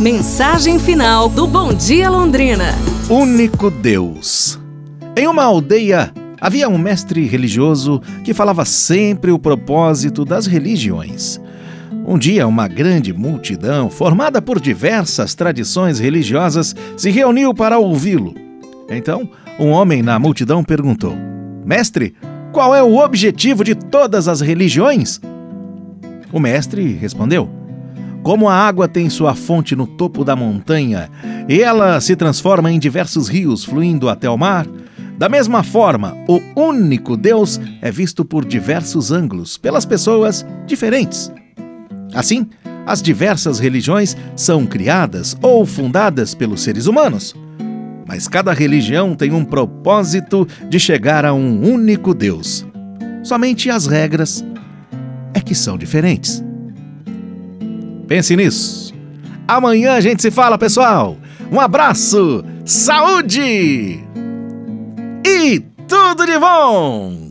Mensagem final do Bom Dia Londrina. Único Deus. Em uma aldeia havia um mestre religioso que falava sempre o propósito das religiões. Um dia, uma grande multidão, formada por diversas tradições religiosas, se reuniu para ouvi-lo. Então, um homem na multidão perguntou: Mestre, qual é o objetivo de todas as religiões? O mestre respondeu: Como a água tem sua fonte no topo da montanha e ela se transforma em diversos rios fluindo até o mar, da mesma forma, o único Deus é visto por diversos ângulos, pelas pessoas diferentes. Assim, as diversas religiões são criadas ou fundadas pelos seres humanos. Mas cada religião tem um propósito de chegar a um único Deus. Somente as regras é que são diferentes. Pense nisso. Amanhã a gente se fala, pessoal. Um abraço, saúde! e tudo de bom!